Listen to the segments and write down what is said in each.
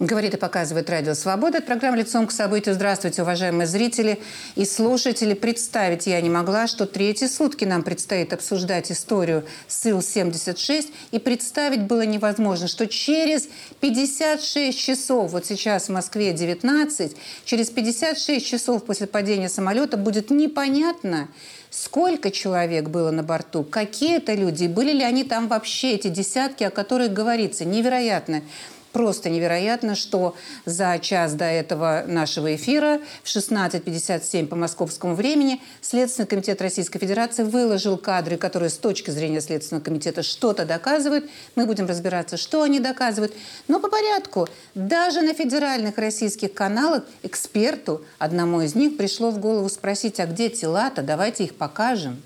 Говорит и показывает Радио Свобода. Это программа «Лицом к событию». Здравствуйте, уважаемые зрители и слушатели. Представить я не могла, что третьи сутки нам предстоит обсуждать историю СИЛ-76. И представить было невозможно, что через 56 часов, вот сейчас в Москве 19, через 56 часов после падения самолета будет непонятно, сколько человек было на борту, какие это люди, были ли они там вообще, эти десятки, о которых говорится. Невероятно просто невероятно, что за час до этого нашего эфира в 16.57 по московскому времени Следственный комитет Российской Федерации выложил кадры, которые с точки зрения Следственного комитета что-то доказывают. Мы будем разбираться, что они доказывают. Но по порядку. Даже на федеральных российских каналах эксперту, одному из них, пришло в голову спросить, а где тела-то? Давайте их покажем.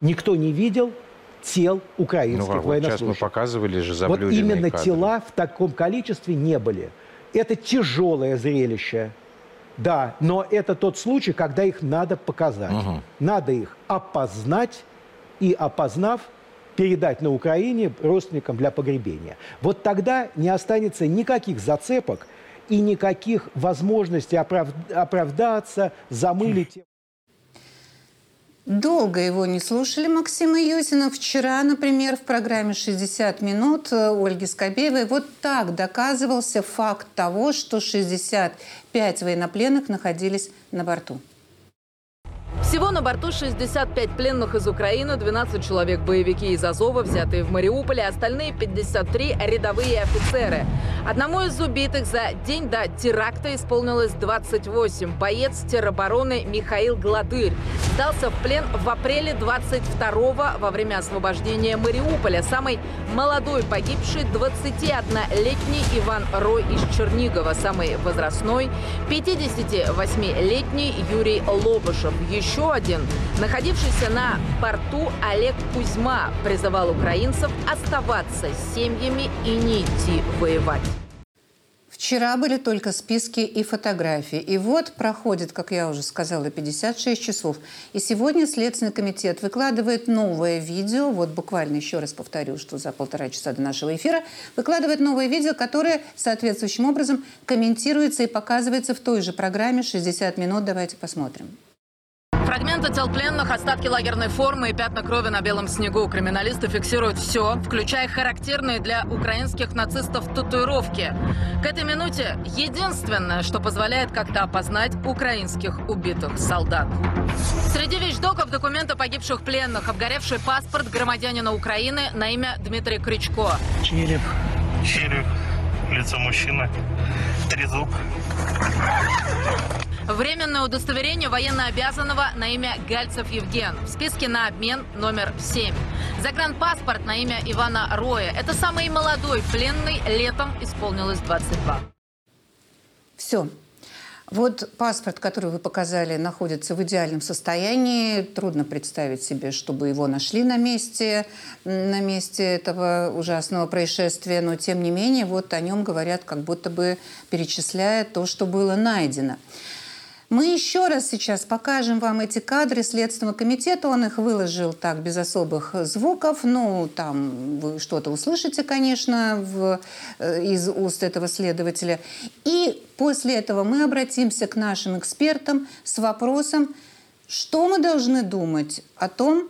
Никто не видел, тел украинских ну, а вот сейчас мы показывали же Вот именно кадры. тела в таком количестве не были. Это тяжелое зрелище. Да, но это тот случай, когда их надо показать. Угу. Надо их опознать и, опознав, передать на Украине родственникам для погребения. Вот тогда не останется никаких зацепок и никаких возможностей оправ... оправдаться, замылить. Долго его не слушали Максима Юзина. Вчера, например, в программе «60 минут» Ольги Скобеевой вот так доказывался факт того, что 65 военнопленных находились на борту. Всего на борту 65 пленных из Украины, 12 человек боевики из Азова, взятые в Мариуполе, остальные 53 рядовые офицеры. Одному из убитых за день до теракта исполнилось 28. Боец теробороны Михаил Гладырь сдался в плен в апреле 22-го во время освобождения Мариуполя. Самый молодой погибший 21-летний Иван Рой из Чернигова. Самый возрастной 58-летний Юрий Лобышев. Еще один. Находившийся на порту Олег Кузьма призывал украинцев оставаться с семьями и не идти воевать. Вчера были только списки и фотографии. И вот проходит, как я уже сказала, 56 часов. И сегодня Следственный комитет выкладывает новое видео. Вот буквально еще раз повторю, что за полтора часа до нашего эфира выкладывает новое видео, которое соответствующим образом комментируется и показывается в той же программе «60 минут». Давайте посмотрим. Фрагменты тел пленных, остатки лагерной формы и пятна крови на белом снегу. Криминалисты фиксируют все, включая характерные для украинских нацистов татуировки. К этой минуте единственное, что позволяет как-то опознать украинских убитых солдат. Среди вещдоков документы погибших пленных, обгоревший паспорт громадянина Украины на имя Дмитрий Крючко. Череп. Череп. Лицо мужчины. Трезуб. Временное удостоверение военнообязанного на имя Гальцев Евген. В списке на обмен номер 7. Загранпаспорт на имя Ивана Роя. Это самый молодой пленный. Летом исполнилось 22. Все. Вот паспорт, который вы показали, находится в идеальном состоянии. Трудно представить себе, чтобы его нашли на месте, на месте этого ужасного происшествия. Но, тем не менее, вот о нем говорят, как будто бы перечисляя то, что было найдено. Мы еще раз сейчас покажем вам эти кадры Следственного комитета. Он их выложил так, без особых звуков. Ну, там вы что-то услышите, конечно, в, э, из уст этого следователя. И после этого мы обратимся к нашим экспертам с вопросом, что мы должны думать о том,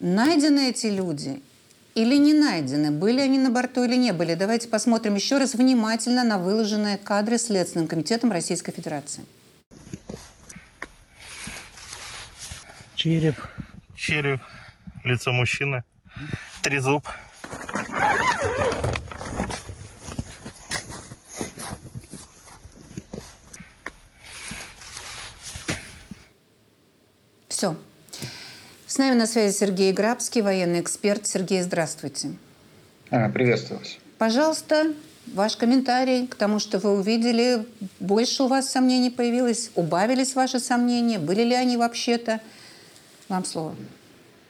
найдены эти люди или не найдены, были они на борту или не были. Давайте посмотрим еще раз внимательно на выложенные кадры Следственным комитетом Российской Федерации. Череп. Череп. Лицо мужчины. Трезуб. Все. С нами на связи Сергей Грабский, военный эксперт. Сергей, здравствуйте. А, приветствую вас. Пожалуйста, ваш комментарий к тому, что вы увидели. Больше у вас сомнений появилось? Убавились ваши сомнения? Были ли они вообще-то? Вам слово.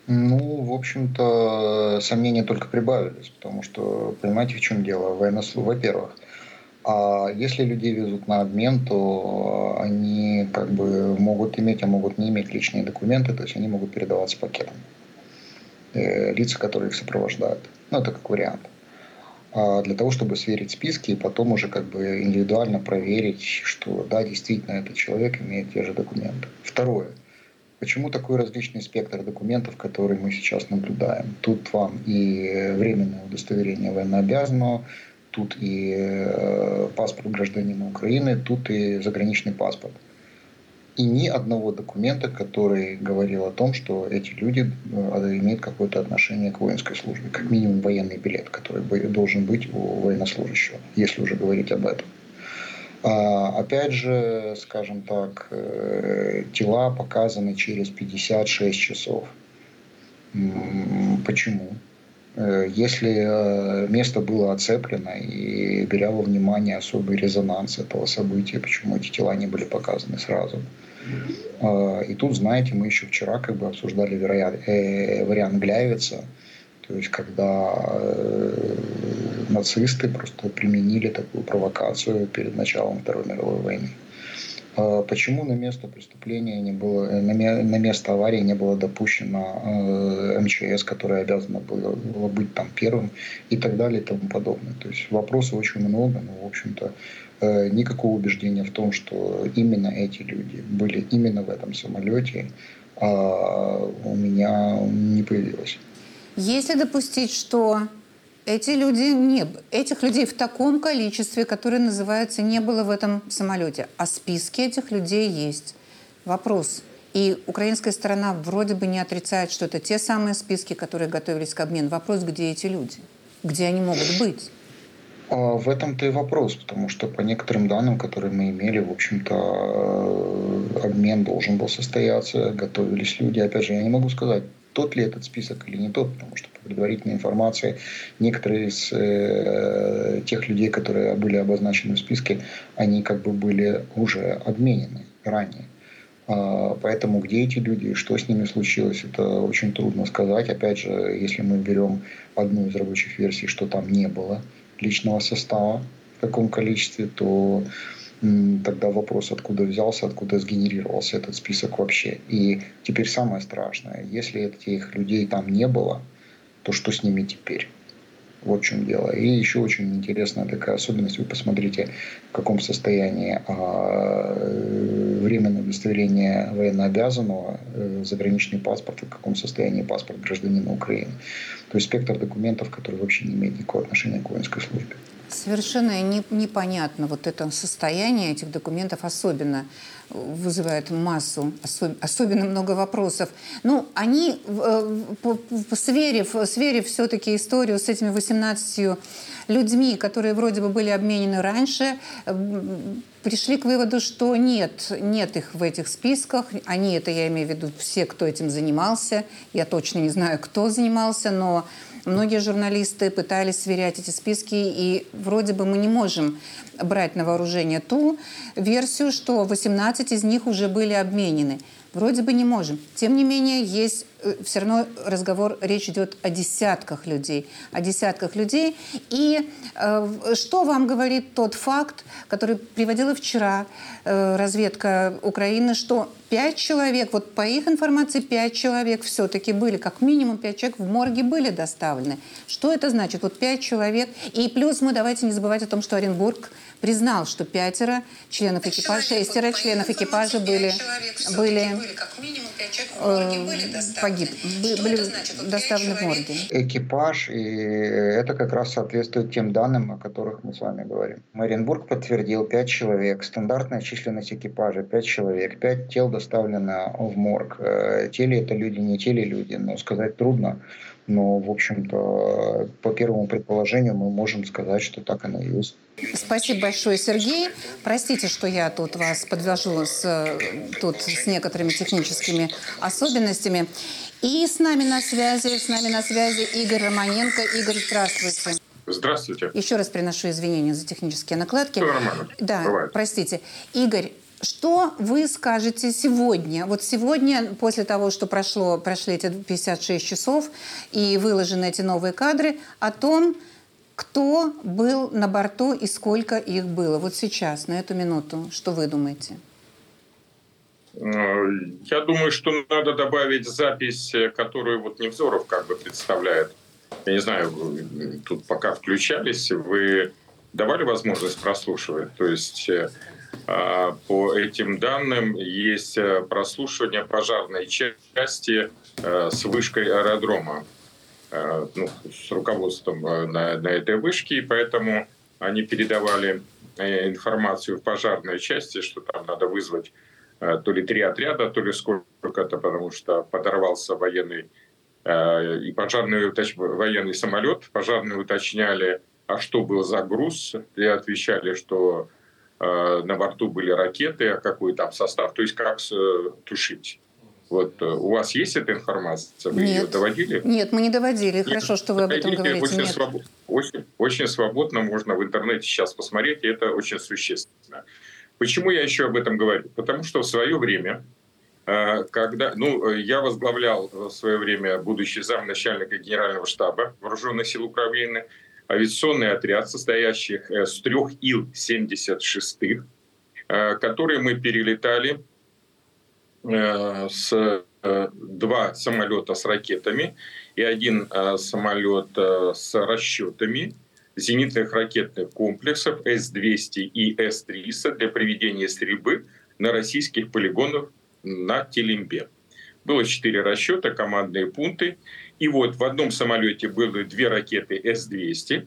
Ну, в общем-то, сомнения только прибавились, потому что, понимаете, в чем дело? Военнослужащие, во-первых, а если людей везут на обмен, то они как бы могут иметь, а могут не иметь личные документы, то есть они могут передаваться пакетом. Э, лица, которые их сопровождают. Ну, это как вариант. а, для того, чтобы сверить списки и потом уже как бы индивидуально проверить, что да, действительно этот человек имеет те же документы. Второе. Почему такой различный спектр документов, который мы сейчас наблюдаем? Тут вам и временное удостоверение военнообязанного, тут и э, паспорт гражданина Украины, тут и заграничный паспорт и ни одного документа, который говорил о том, что эти люди э, имеют какое-то отношение к воинской службе. Как минимум военный билет, который должен быть у военнослужащего, если уже говорить об этом. А, опять же, скажем так, э, тела показаны через 56 часов. Почему? Э, если место было оцеплено и беря во внимание особый резонанс этого события, почему эти тела не были показаны сразу? А, и тут, знаете, мы еще вчера как бы обсуждали вариант, э, Гляевица, то есть когда э, нацисты просто применили такую провокацию перед началом Второй мировой войны. А почему на место преступления не было, на место аварии не было допущено э, МЧС, которое обязано было, быть там первым и так далее и тому подобное. То есть вопросов очень много, но в общем-то Э, никакого убеждения в том, что именно эти люди были именно в этом самолете, а у меня не появилось. Если допустить, что эти люди не, этих людей в таком количестве, которые называются, не было в этом самолете, а списки этих людей есть. Вопрос. И украинская сторона вроде бы не отрицает, что это те самые списки, которые готовились к обмену. Вопрос, где эти люди? Где они могут быть? А в этом-то и вопрос, потому что по некоторым данным, которые мы имели, в общем-то, э, обмен должен был состояться, готовились люди. Опять же, я не могу сказать, тот ли этот список или не тот, потому что по предварительной информации некоторые из э, тех людей, которые были обозначены в списке, они как бы были уже обменены ранее. А, поэтому где эти люди что с ними случилось, это очень трудно сказать. Опять же, если мы берем одну из рабочих версий, что там не было личного состава в таком количестве, то тогда вопрос, откуда взялся, откуда сгенерировался этот список вообще. И теперь самое страшное, если этих людей там не было, то что с ними теперь? Вот в чем дело. И еще очень интересная такая особенность. Вы посмотрите, в каком состоянии а, временное удостоверение военнообязанного, э, заграничный паспорт, в каком состоянии паспорт гражданина Украины. То есть спектр документов, который вообще не имеет никакого отношения к воинской службе. Совершенно не, непонятно вот это состояние этих документов особенно вызывает массу, особ, особенно много вопросов. Ну, они, э, сверив, сверив все-таки историю с этими 18 людьми, которые вроде бы были обменены раньше, пришли к выводу, что нет, нет их в этих списках. Они, это я имею в виду все, кто этим занимался. Я точно не знаю, кто занимался, но Многие журналисты пытались сверять эти списки, и вроде бы мы не можем брать на вооружение ту версию, что 18 из них уже были обменены. Вроде бы не можем. Тем не менее, есть э, все равно разговор, речь идет о десятках людей. О десятках людей. И э, что вам говорит тот факт, который приводила вчера э, разведка Украины, что пять человек, вот по их информации, пять человек все-таки были, как минимум пять человек в морге были доставлены. Что это значит? Вот пять человек. И плюс мы давайте не забывать о том, что Оренбург признал, что пятеро членов экипажа, шестеро членов экипажа были, были, э, погиб, были доставлены в морги. Экипаж, и это как раз соответствует тем данным, о которых мы с вами говорим. Маринбург подтвердил пять человек, стандартная численность экипажа пять человек, пять тел доставлено в морг. Э, те ли это люди, не те ли люди, но сказать трудно. Но, в общем-то, по первому предположению мы можем сказать, что так оно и есть. Спасибо большое, Сергей. Простите, что я тут вас подвожу с, тут с некоторыми техническими особенностями. И с нами на связи, с нами на связи Игорь Романенко. Игорь, здравствуйте. Здравствуйте. Еще раз приношу извинения за технические накладки. Все нормально. Да, Бывает. простите. Игорь, что вы скажете сегодня? Вот сегодня, после того, что прошло, прошли эти 56 часов и выложены эти новые кадры, о том, кто был на борту и сколько их было. Вот сейчас, на эту минуту, что вы думаете? Э, я думаю, что надо добавить запись, которую вот Невзоров как бы представляет я не знаю, тут пока включались, вы давали возможность прослушивать? То есть э, по этим данным есть э, прослушивание пожарной части э, с вышкой аэродрома, ну, с руководством на, на этой вышке, и поэтому они передавали информацию в пожарной части, что там надо вызвать то ли три отряда, то ли сколько-то, потому что подорвался военный и пожарный военный самолет. Пожарные уточняли, а что был за груз, и отвечали, что э, на борту были ракеты, а какой там состав, то есть как э, тушить. Вот э, у вас есть эта информация? Вы Нет. ее доводили? Нет, мы не доводили. Нет. Хорошо, что вы об этом говорите. Очень, Нет. Свобод... Очень, очень свободно можно в интернете сейчас посмотреть, и это очень существенно. Почему я еще об этом говорю? Потому что в свое время, когда, ну, я возглавлял в свое время будущий замначальника генерального штаба вооруженных сил Украины, авиационный отряд, состоящий с трех Ил-76, которые мы перелетали с два самолета с ракетами и один самолет с расчетами зенитных ракетных комплексов С-200 и С-300 для проведения стрельбы на российских полигонах на Телембе. Было четыре расчета, командные пункты. И вот в одном самолете было две ракеты С-200,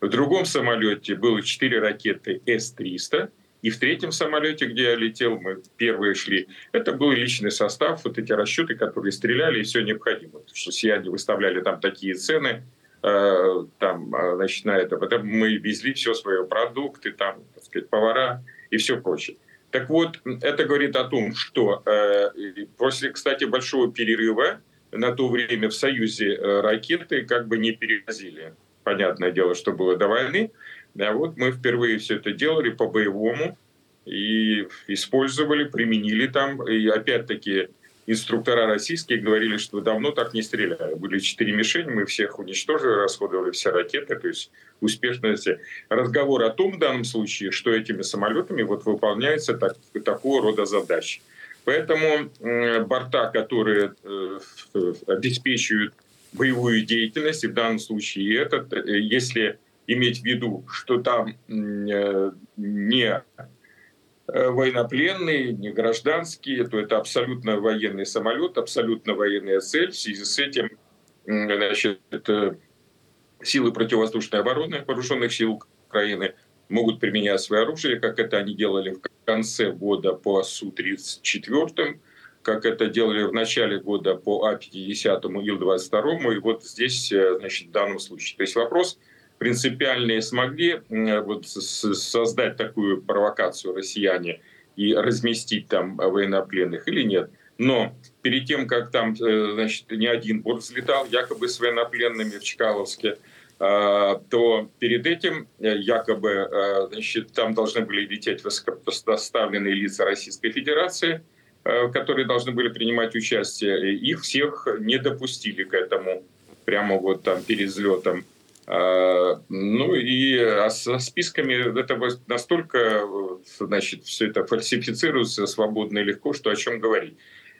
в другом самолете было четыре ракеты С-300, и в третьем самолете, где я летел, мы первые шли, это был личный состав, вот эти расчеты, которые стреляли, и все необходимо. Потому что сияние выставляли там такие цены, э, там, а, значит, на это. Потом мы везли все свои продукты, там, так сказать, повара и все прочее. Так вот, это говорит о том, что э, после, кстати, большого перерыва на то время в Союзе э, ракеты как бы не перевозили. Понятное дело, что было до войны. А вот мы впервые все это делали по-боевому и использовали, применили там. И опять-таки инструктора российские говорили, что давно так не стреляли. Были четыре мишени, мы всех уничтожили, расходовали все ракеты, то есть успешность. Разговор о том в данном случае, что этими самолетами вот выполняется так, такого рода задачи. Поэтому борта, которые э, обеспечивают боевую деятельность, и в данном случае этот, э, если иметь в виду, что там э, не военнопленные, не гражданские, то это абсолютно военный самолет, абсолютно военная цель. В связи с этим значит, силы противовоздушной обороны вооруженных сил Украины могут применять свое оружие, как это они делали в конце года по Су-34, как это делали в начале года по А-50 и Ил-22, и вот здесь, значит, в данном случае. То есть вопрос принципиальные смогли вот, создать такую провокацию россияне и разместить там военнопленных или нет. Но перед тем, как там значит, не один борт взлетал, якобы с военнопленными в Чкаловске, то перед этим якобы значит, там должны были лететь высокопоставленные лица Российской Федерации, которые должны были принимать участие. Их всех не допустили к этому прямо вот там перед взлетом. Ну и со списками это настолько, значит, все это фальсифицируется свободно и легко, что о чем говорить.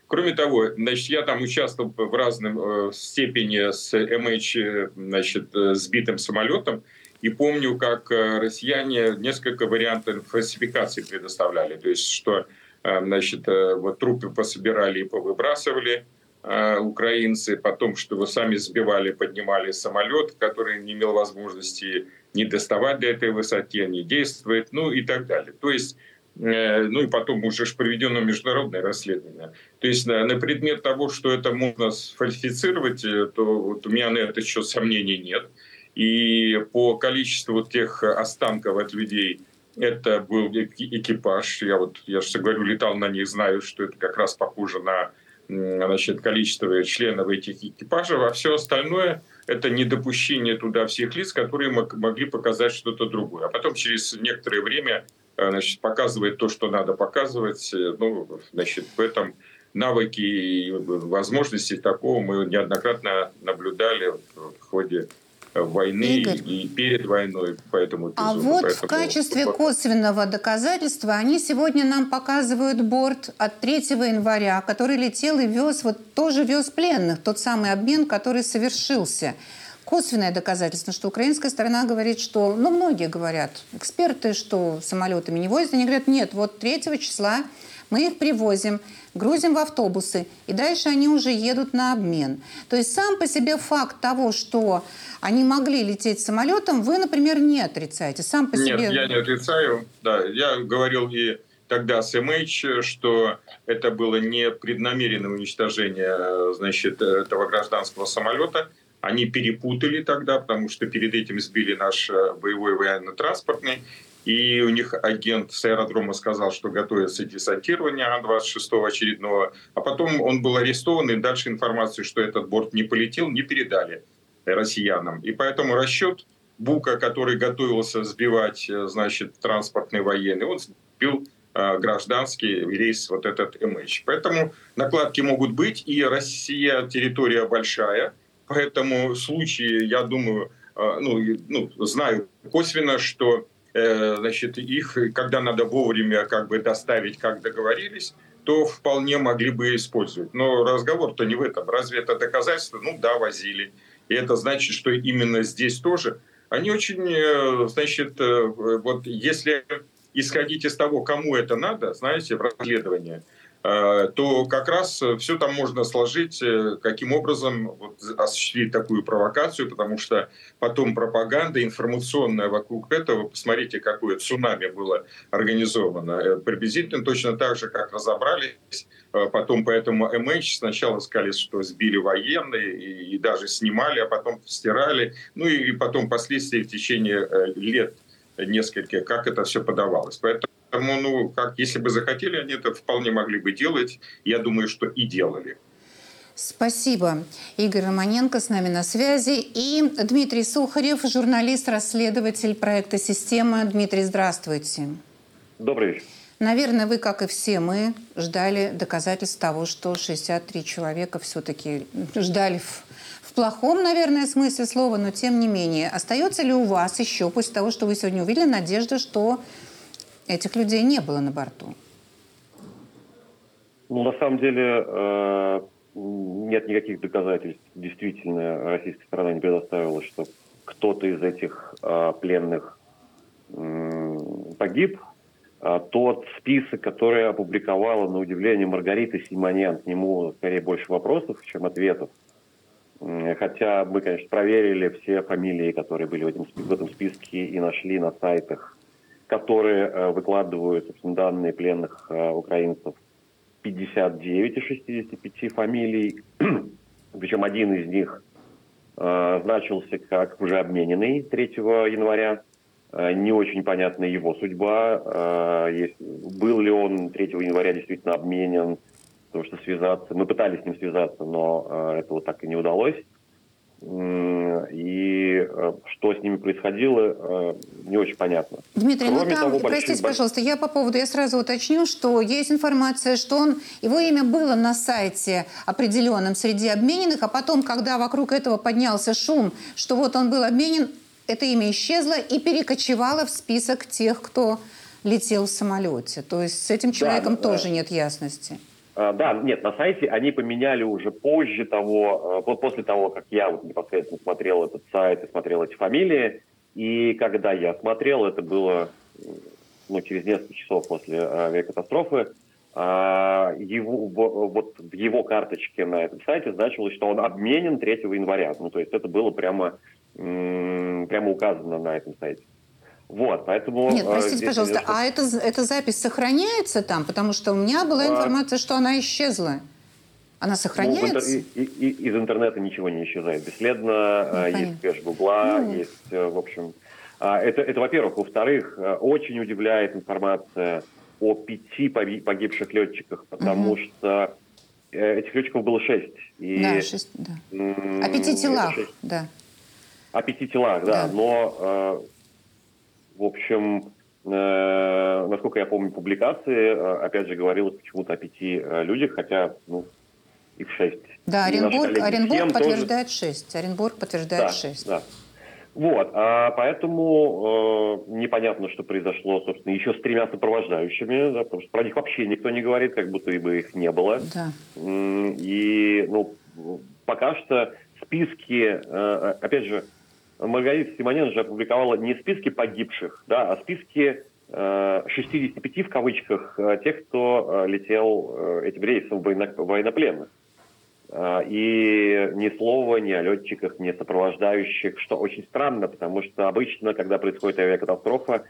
Кроме того, значит, я там участвовал в разном э, степени с MH, значит, сбитым самолетом, и помню, как россияне несколько вариантов фальсификации предоставляли. То есть, что значит, вот трупы пособирали и повыбрасывали украинцы, потом, что вы сами сбивали, поднимали самолет, который не имел возможности не доставать до этой высоты, не действовать, ну и так далее. То есть ну и потом уже проведено международное расследование. То есть на, на предмет того, что это можно сфальсифицировать, то вот у меня на это еще сомнений нет. И по количеству вот тех останков от людей, это был экипаж. Я вот, я же говорю, летал на них, знаю, что это как раз похоже на значит, количество членов этих экипажей, а все остальное – это недопущение туда всех лиц, которые могли показать что-то другое. А потом через некоторое время значит, показывает то, что надо показывать. Ну, значит, в этом навыки и возможности такого мы неоднократно наблюдали в ходе войны Игорь. и перед войной по этому А эпизоду. вот Поэтому в качестве косвенного доказательства они сегодня нам показывают борт от 3 января, который летел и вез, вот тоже вез пленных, тот самый обмен, который совершился. Косвенное доказательство, что украинская сторона говорит, что, ну, многие говорят, эксперты, что самолетами не возят, они говорят, нет, вот 3 числа мы их привозим, грузим в автобусы, и дальше они уже едут на обмен. То есть сам по себе факт того, что они могли лететь самолетом, вы, например, не отрицаете. Сам по Нет, себе... я не отрицаю. Да, я говорил и тогда с МХ, что это было не преднамеренное уничтожение значит, этого гражданского самолета. Они перепутали тогда, потому что перед этим сбили наш э, боевой военно-транспортный. И у них агент с аэродрома сказал, что готовится десантирование Ан-26 очередного. А потом он был арестован, и дальше информацию, что этот борт не полетел, не передали россиянам. И поэтому расчет Бука, который готовился сбивать, э, значит, транспортный военный, он сбил э, гражданский рейс вот этот МХ. Поэтому накладки могут быть, и Россия территория большая, поэтому случаи, я думаю, э, ну, ну знаю косвенно, что значит, их, когда надо вовремя как бы доставить, как договорились, то вполне могли бы использовать. Но разговор-то не в этом. Разве это доказательство? Ну да, возили. И это значит, что именно здесь тоже они очень, э, значит, э, вот если исходить из того, кому это надо, знаете, в расследовании, э, то как раз все там можно сложить, каким образом вот, осуществить такую провокацию, потому что потом пропаганда информационная вокруг этого, посмотрите, какое цунами было организовано, приблизительно точно так же, как разобрались потом поэтому MH сначала сказали, что сбили военные и, и даже снимали, а потом стирали. Ну и, и потом впоследствии в течение э, лет нескольких, как это все подавалось. Поэтому, ну, как, если бы захотели, они это вполне могли бы делать. Я думаю, что и делали. Спасибо. Игорь Романенко с нами на связи. И Дмитрий Сухарев, журналист-расследователь проекта «Система». Дмитрий, здравствуйте. Добрый вечер. Наверное, вы, как и все мы, ждали доказательств того, что 63 человека все-таки ждали в, в плохом, наверное, смысле слова, но тем не менее. Остается ли у вас еще, после того, что вы сегодня увидели, надежда, что этих людей не было на борту? Ну, на самом деле, э, нет никаких доказательств. Действительно, российская сторона не предоставила, что кто-то из этих э, пленных погиб. А, тот список, который опубликовала, на удивление, Маргарита Симонян, к нему скорее больше вопросов, чем ответов. Хотя мы, конечно, проверили все фамилии, которые были в этом, в этом списке и нашли на сайтах, которые э, выкладывают собственно, данные пленных э, украинцев. 59 из 65 фамилий, причем один из них э, значился как уже обмененный 3 января. Не очень понятна его судьба. Был ли он 3 января действительно обменен, потому что связаться... Мы пытались с ним связаться, но этого так и не удалось. И что с ними происходило, не очень понятно. Дмитрий, Кроме ну там, того, простите, большие... пожалуйста, я по поводу, я сразу уточню, что есть информация, что он, его имя было на сайте определенном среди обмененных, а потом, когда вокруг этого поднялся шум, что вот он был обменен, это имя исчезло и перекочевало в список тех, кто летел в самолете. То есть с этим человеком да, тоже да. нет ясности. А, да, нет, на сайте они поменяли уже позже того, вот после того, как я вот непосредственно смотрел этот сайт и смотрел эти фамилии. И когда я смотрел, это было ну, через несколько часов после авиакатастрофы, а, его, вот в его карточке на этом сайте значилось, что он обменен 3 января. Ну, то есть это было прямо прямо указано на этом сайте. Вот, поэтому... Нет, простите, э, пожалуйста, а эта, эта запись сохраняется там? Потому что у меня была а. информация, что она исчезла. Она сохраняется? Ну, в, и, и, из интернета ничего не исчезает бесследно. Ну, есть кэш Гугла, ну. есть, э, в общем... А, это, это во-первых. Во-вторых, э, очень удивляет информация о пяти погибших летчиках, потому угу. что этих летчиков было шесть. И, да, шесть, да. О пяти телах, да. О пяти телах, да. да. Но, э, в общем, э, насколько я помню публикации, э, опять же, говорилось почему-то о пяти э, людях, хотя, ну, их шесть. Да, Оренбург, Оренбург подтверждает тоже... шесть. Оренбург подтверждает да, шесть. Да. Вот, а поэтому э, непонятно, что произошло, собственно, еще с тремя сопровождающими, да, потому что про них вообще никто не говорит, как будто бы их не было. Да. И, ну, пока что списки, э, опять же, Маргарита Симонян же опубликовала не списки погибших, да, а списки 65 в кавычках тех, кто летел этим рейсом военнопленных. И ни слова ни о летчиках, ни о сопровождающих, что очень странно, потому что обычно, когда происходит авиакатастрофа,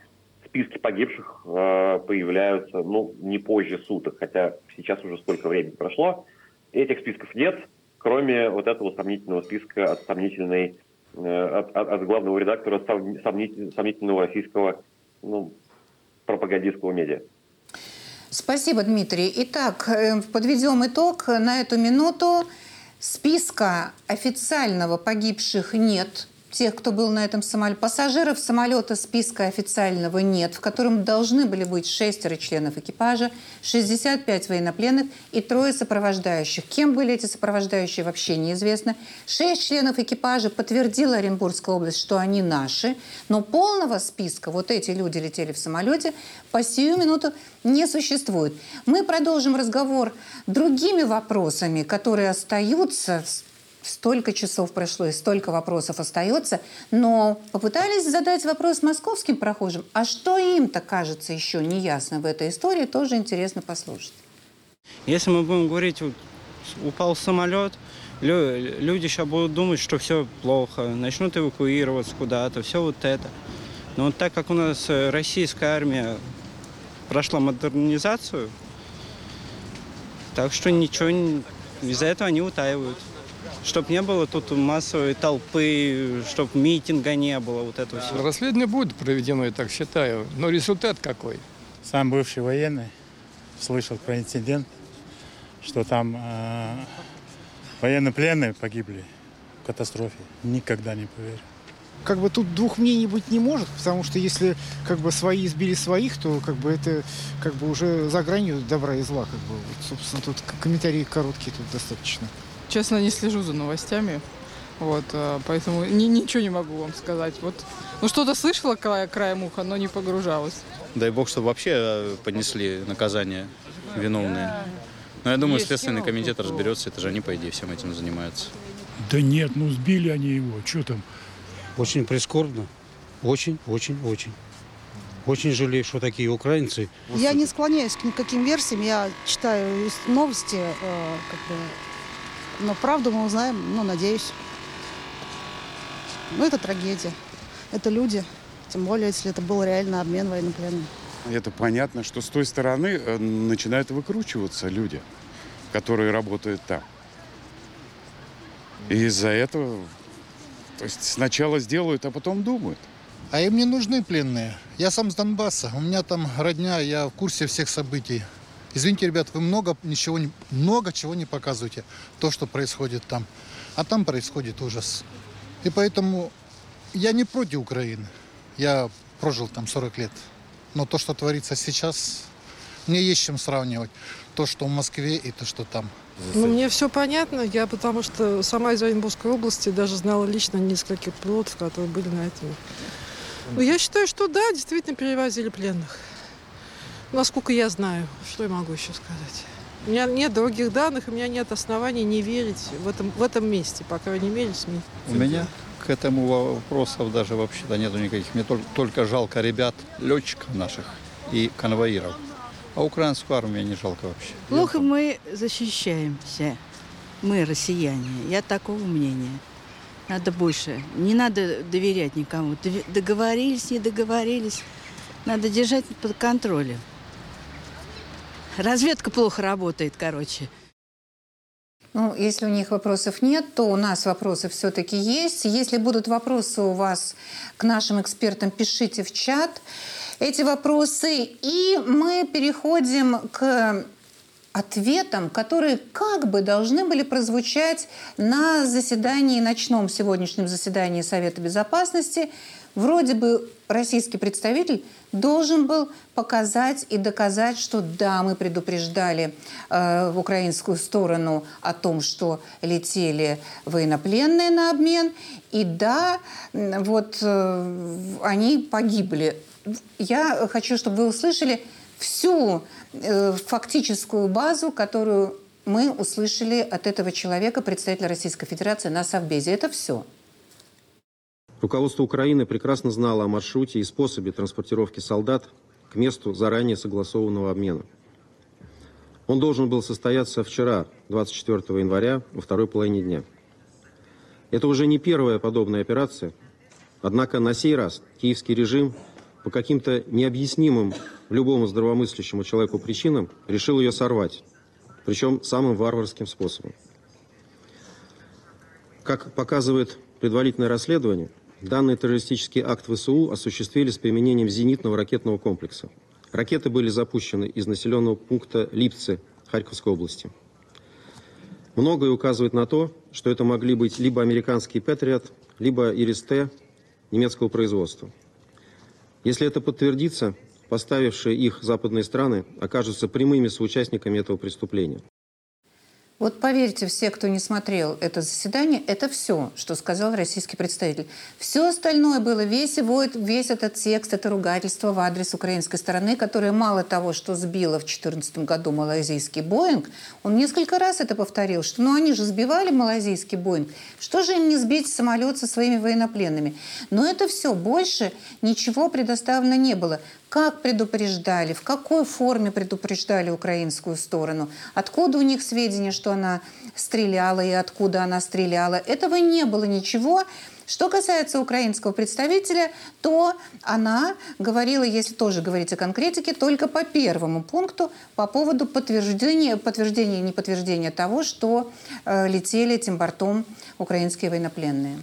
списки погибших э, появляются ну, не позже суток, хотя сейчас уже столько времени прошло. Этих списков нет, кроме вот этого сомнительного списка от сомнительной, э, от, от, от главного редактора сомнитель, сомнительного российского ну, пропагандистского медиа. Спасибо, Дмитрий. Итак, э, подведем итог на эту минуту. Списка официального погибших нет тех, кто был на этом самолете. Пассажиров самолета списка официального нет, в котором должны были быть шестеро членов экипажа, 65 военнопленных и трое сопровождающих. Кем были эти сопровождающие, вообще неизвестно. Шесть членов экипажа подтвердила Оренбургская область, что они наши, но полного списка, вот эти люди летели в самолете, по сию минуту не существует. Мы продолжим разговор другими вопросами, которые остаются столько часов прошло и столько вопросов остается, но попытались задать вопрос московским прохожим, а что им-то кажется еще неясно в этой истории, тоже интересно послушать. Если мы будем говорить, упал самолет, люди сейчас будут думать, что все плохо, начнут эвакуироваться куда-то, все вот это. Но вот так как у нас э, российская армия прошла модернизацию, так что ничего из-за этого они утаивают чтобы не было тут массовой толпы, чтобы митинга не было, вот этого всего. Расследование будет проведено, я так считаю, но результат какой? Сам бывший военный слышал про инцидент, что там э, военнопленные погибли в катастрофе. Никогда не поверю. Как бы тут двух мнений быть не может, потому что если как бы свои избили своих, то как бы это как бы уже за гранью добра и зла. Как бы. Вот, собственно, тут комментарии короткие тут достаточно. Честно, не слежу за новостями. Вот, э, поэтому ни, ничего не могу вам сказать. Вот, ну что-то слышала края, краем уха, но не погружалась. Дай бог, чтобы вообще э, понесли наказание виновные. Но я думаю, Следственный комитет разберется, это же они, по идее, всем этим занимаются. Да нет, ну сбили они его, что там? Очень прискорбно. Очень, очень, очень. Очень жалею, что такие украинцы. Я не склоняюсь к никаким версиям, я читаю новости, э, как бы но правду мы узнаем, ну, надеюсь. Ну, это трагедия. Это люди. Тем более, если это был реально обмен военнопленным. Это понятно, что с той стороны э, начинают выкручиваться люди, которые работают там. И из-за этого то есть сначала сделают, а потом думают. А им не нужны пленные. Я сам с Донбасса. У меня там родня, я в курсе всех событий. Извините, ребят, вы много, ничего, много чего не показываете, то, что происходит там. А там происходит ужас. И поэтому я не против Украины. Я прожил там 40 лет. Но то, что творится сейчас, мне есть чем сравнивать. То, что в Москве и то, что там. Ну, мне все понятно. Я потому что сама из Оренбургской области даже знала лично нескольких пилотов, которые были на этом. Ну, я считаю, что да, действительно перевозили пленных. Насколько я знаю, что я могу еще сказать. У меня нет других данных, у меня нет оснований не верить в этом, в этом месте, по крайней мере, СМИ. У меня к этому вопросов даже вообще-то нету никаких. Мне только, только жалко ребят, летчиков наших и конвоиров. А украинскую армию не жалко вообще. Плохо мы защищаемся. Мы, россияне. Я такого мнения. Надо больше. Не надо доверять никому. Договорились, не договорились. Надо держать под контролем. Разведка плохо работает, короче. Ну, если у них вопросов нет, то у нас вопросы все-таки есть. Если будут вопросы у вас к нашим экспертам, пишите в чат эти вопросы. И мы переходим к ответам, которые как бы должны были прозвучать на заседании, ночном сегодняшнем заседании Совета Безопасности. Вроде бы российский представитель должен был показать и доказать, что да, мы предупреждали э, украинскую сторону о том, что летели военнопленные на обмен, и да, вот э, они погибли. Я хочу, чтобы вы услышали всю э, фактическую базу, которую мы услышали от этого человека, представителя Российской Федерации на Совбезе. Это все. Руководство Украины прекрасно знало о маршруте и способе транспортировки солдат к месту заранее согласованного обмена. Он должен был состояться вчера, 24 января, во второй половине дня. Это уже не первая подобная операция, однако на сей раз киевский режим по каким-то необъяснимым любому здравомыслящему человеку причинам решил ее сорвать, причем самым варварским способом. Как показывает предварительное расследование, данный террористический акт ВСУ осуществили с применением зенитного ракетного комплекса. Ракеты были запущены из населенного пункта Липцы Харьковской области. Многое указывает на то, что это могли быть либо американский Патриот, либо Ирис-Т немецкого производства. Если это подтвердится, поставившие их западные страны окажутся прямыми соучастниками этого преступления. Вот поверьте, все, кто не смотрел это заседание, это все, что сказал российский представитель. Все остальное было, весь, его, весь этот текст, это ругательство в адрес украинской стороны, которое мало того, что сбило в 2014 году малайзийский Боинг, он несколько раз это повторил, что ну они же сбивали малайзийский Боинг, что же им не сбить самолет со своими военнопленными? Но это все, больше ничего предоставлено не было. Как предупреждали, в какой форме предупреждали украинскую сторону, откуда у них сведения, что она стреляла и откуда она стреляла. Этого не было ничего. Что касается украинского представителя, то она говорила, если тоже говорить о конкретике, только по первому пункту по поводу подтверждения, подтверждения и неподтверждения того, что э, летели этим бортом украинские военнопленные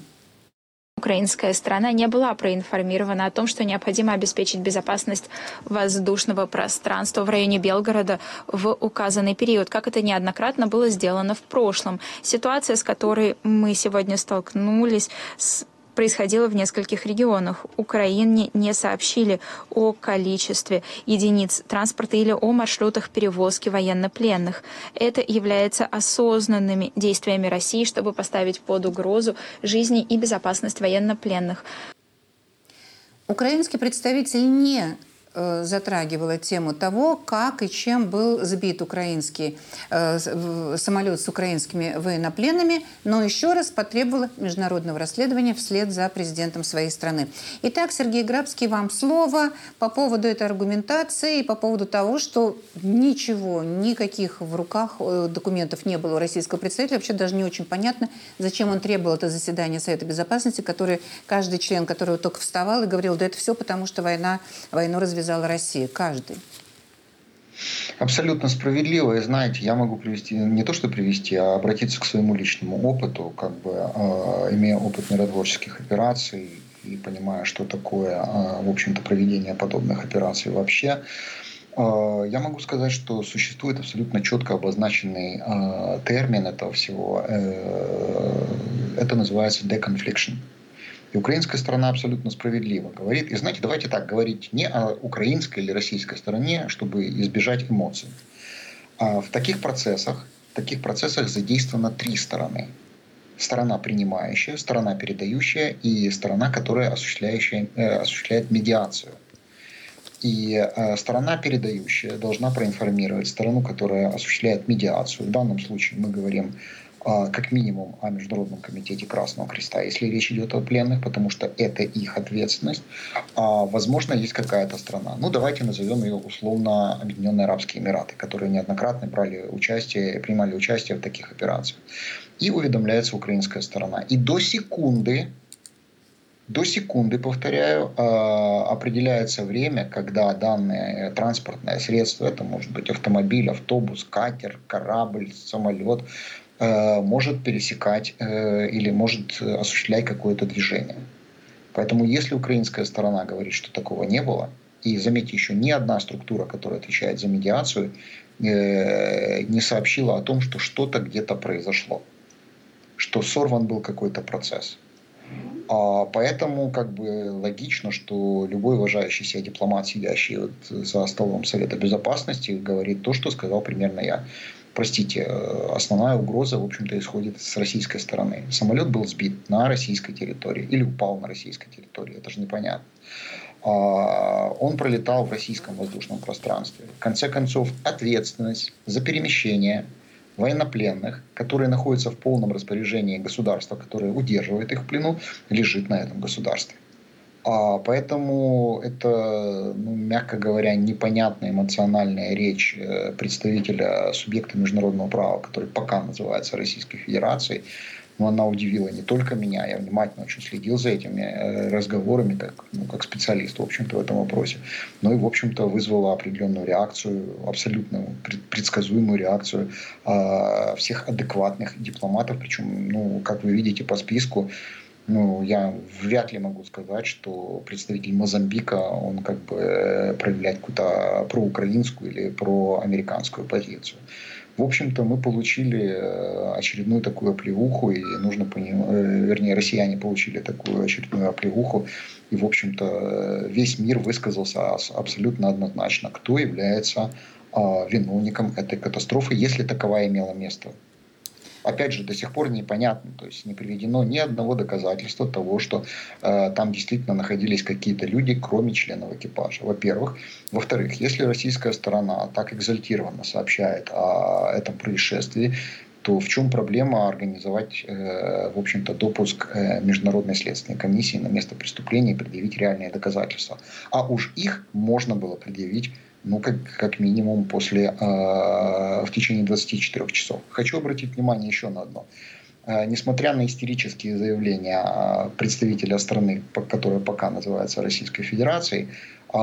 украинская сторона не была проинформирована о том, что необходимо обеспечить безопасность воздушного пространства в районе Белгорода в указанный период, как это неоднократно было сделано в прошлом. Ситуация, с которой мы сегодня столкнулись, с происходило в нескольких регионах. Украине не сообщили о количестве единиц транспорта или о маршрутах перевозки военнопленных. Это является осознанными действиями России, чтобы поставить под угрозу жизни и безопасность военнопленных. Украинский представитель не затрагивала тему того, как и чем был сбит украинский э, самолет с украинскими военнопленными, но еще раз потребовала международного расследования вслед за президентом своей страны. Итак, Сергей Грабский, вам слово по поводу этой аргументации и по поводу того, что ничего, никаких в руках э, документов не было у российского представителя. Вообще даже не очень понятно, зачем он требовал это заседание Совета Безопасности, который каждый член, который только вставал и говорил, да это все потому, что война, войну развязали связала Россия? Каждый. Абсолютно справедливо. И знаете, я могу привести, не то что привести, а обратиться к своему личному опыту, как бы э, имея опыт миротворческих операций и понимая, что такое, э, в общем-то, проведение подобных операций вообще. Э, я могу сказать, что существует абсолютно четко обозначенный э, термин этого всего. Э, это называется deconfliction. И украинская сторона абсолютно справедливо говорит. И знаете, давайте так говорить не о украинской или российской стороне, чтобы избежать эмоций. А в таких процессах, в таких процессах задействовано три стороны. Сторона принимающая, сторона передающая и сторона, которая осуществляющая, э, осуществляет медиацию. И э, сторона передающая должна проинформировать сторону, которая осуществляет медиацию. В данном случае мы говорим как минимум о Международном комитете Красного Креста, если речь идет о пленных, потому что это их ответственность. А, возможно, есть какая-то страна. Ну, давайте назовем ее условно Объединенные Арабские Эмираты, которые неоднократно брали участие, принимали участие в таких операциях. И уведомляется украинская сторона. И до секунды до секунды, повторяю, а, определяется время, когда данное транспортное средство, это может быть автомобиль, автобус, катер, корабль, самолет, может пересекать э, или может осуществлять какое-то движение. Поэтому если украинская сторона говорит, что такого не было, и заметьте, еще ни одна структура, которая отвечает за медиацию, э, не сообщила о том, что что-то где-то произошло, что сорван был какой-то процесс. А поэтому как бы логично, что любой уважающий себя дипломат, сидящий вот за столом Совета Безопасности, говорит то, что сказал примерно я простите, э, основная угроза, в общем-то, исходит с российской стороны. Самолет был сбит на российской территории или упал на российской территории, это же непонятно. А, он пролетал в российском воздушном пространстве. В конце концов, ответственность за перемещение военнопленных, которые находятся в полном распоряжении государства, которое удерживает их в плену, лежит на этом государстве. А поэтому это, ну, мягко говоря, непонятная эмоциональная речь э, представителя субъекта международного права, который пока называется Российской Федерацией, но она удивила не только меня, я внимательно очень следил за этими э, разговорами, как, ну, как специалист, в общем-то, в этом вопросе. Но и, в общем-то, вызвала определенную реакцию, абсолютно предсказуемую реакцию э, всех адекватных дипломатов. Причем, ну, как вы видите по списку, ну, я вряд ли могу сказать, что представитель Мозамбика, он как бы э, проявляет какую-то проукраинскую или проамериканскую позицию. В общем-то, мы получили э, очередную такую оплеуху, и нужно понимать, э, вернее, россияне получили такую очередную оплеуху, и, в общем-то, весь мир высказался абсолютно однозначно, кто является а, виновником этой катастрофы, если таковая имела место опять же, до сих пор непонятно, то есть не приведено ни одного доказательства того, что э, там действительно находились какие-то люди, кроме членов экипажа, во-первых. Во-вторых, если российская сторона так экзальтированно сообщает о этом происшествии, то в чем проблема организовать, э, в общем-то, допуск э, Международной следственной комиссии на место преступления и предъявить реальные доказательства? А уж их можно было предъявить ну, как, как минимум после, э, в течение 24 часов. Хочу обратить внимание еще на одно. Э, несмотря на истерические заявления э, представителя страны, которая пока называется Российской Федерацией, э,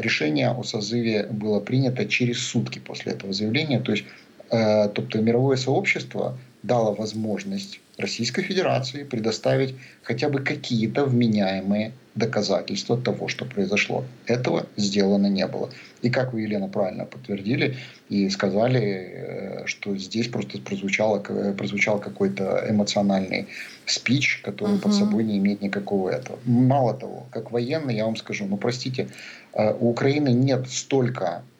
решение о созыве было принято через сутки после этого заявления. То есть, э, тобто мировое сообщество дало возможность Российской Федерации предоставить хотя бы какие-то вменяемые доказательства того, что произошло. Этого сделано не было. И как вы, Елена, правильно подтвердили и сказали, э, что здесь просто прозвучало, прозвучал какой-то эмоциональный спич, который uh-huh. под собой не имеет никакого этого. Мало того, как военный, я вам скажу, ну простите, э, у Украины нет столько Э,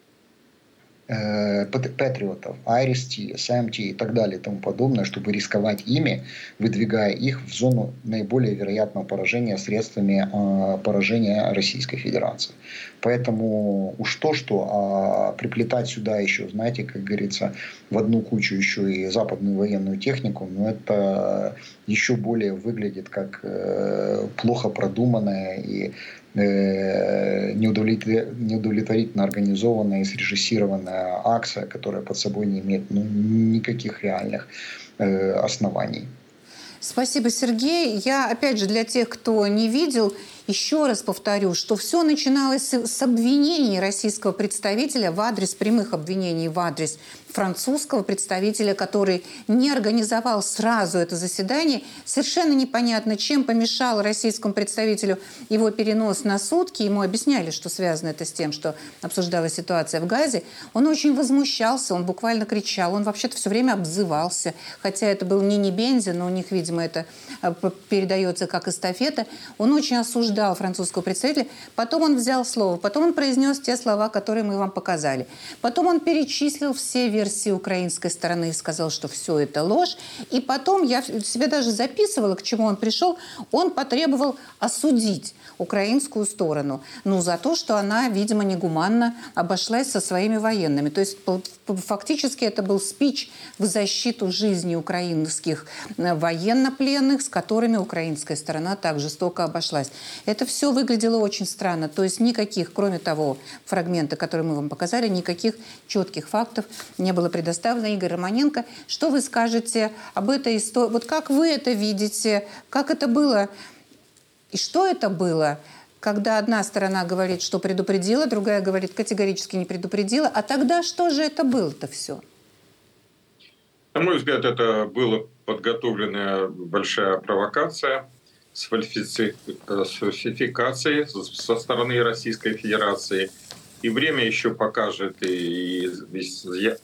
патриотов, IRST, SMT и так далее и тому подобное, чтобы рисковать ими, выдвигая их в зону наиболее вероятного поражения средствами э, поражения Российской Федерации. Поэтому уж то, что а приплетать сюда еще, знаете, как говорится, в одну кучу еще и западную военную технику, ну это еще более выглядит как э, плохо продуманная и Э, неудовлетворительно организованная и срежиссированная акция, которая под собой не имеет ну, никаких реальных э, оснований. Спасибо, Сергей. Я, опять же, для тех, кто не видел, еще раз повторю, что все начиналось с обвинений российского представителя в адрес прямых обвинений в адрес французского представителя, который не организовал сразу это заседание. Совершенно непонятно, чем помешал российскому представителю его перенос на сутки. Ему объясняли, что связано это с тем, что обсуждалась ситуация в Газе. Он очень возмущался, он буквально кричал, он вообще-то все время обзывался. Хотя это был не Небензи, но у них, видимо, это э, передается как эстафета. Он очень осуждал осуждал французского представителя. Потом он взял слово, потом он произнес те слова, которые мы вам показали. Потом он перечислил все версии украинской стороны и сказал, что все это ложь. И потом, я себе даже записывала, к чему он пришел, он потребовал осудить украинскую сторону. Ну, за то, что она, видимо, негуманно обошлась со своими военными. То есть фактически это был спич в защиту жизни украинских э, военнопленных, с которыми украинская сторона так жестоко обошлась. Это все выглядело очень странно. То есть никаких, кроме того фрагмента, который мы вам показали, никаких четких фактов не было предоставлено. Игорь Романенко, что вы скажете об этой истории? Вот как вы это видите? Как это было? И что это было? когда одна сторона говорит, что предупредила, другая говорит, категорически не предупредила. А тогда что же это было-то все? На мой взгляд, это была подготовленная большая провокация с фальсификацией со стороны Российской Федерации. И время еще покажет, и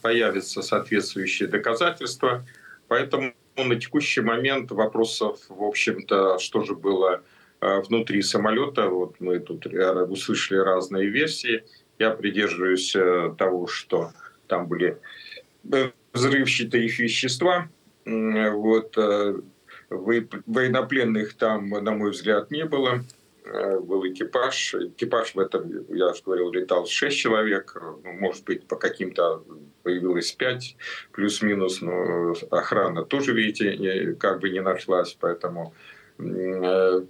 появятся соответствующие доказательства. Поэтому на текущий момент вопросов, в общем-то, что же было а, внутри самолета, вот мы тут услышали разные версии. Я придерживаюсь э, того, что там были э, взрывчатые вещества. Вот, э, военнопленных там, на мой взгляд, не было. э, был экипаж. Экипаж в этом, я уже говорил, летал 6 человек. Ну, может быть, по каким-то появилось 5 плюс-минус, но охрана тоже, видите, как бы не нашлась, поэтому э,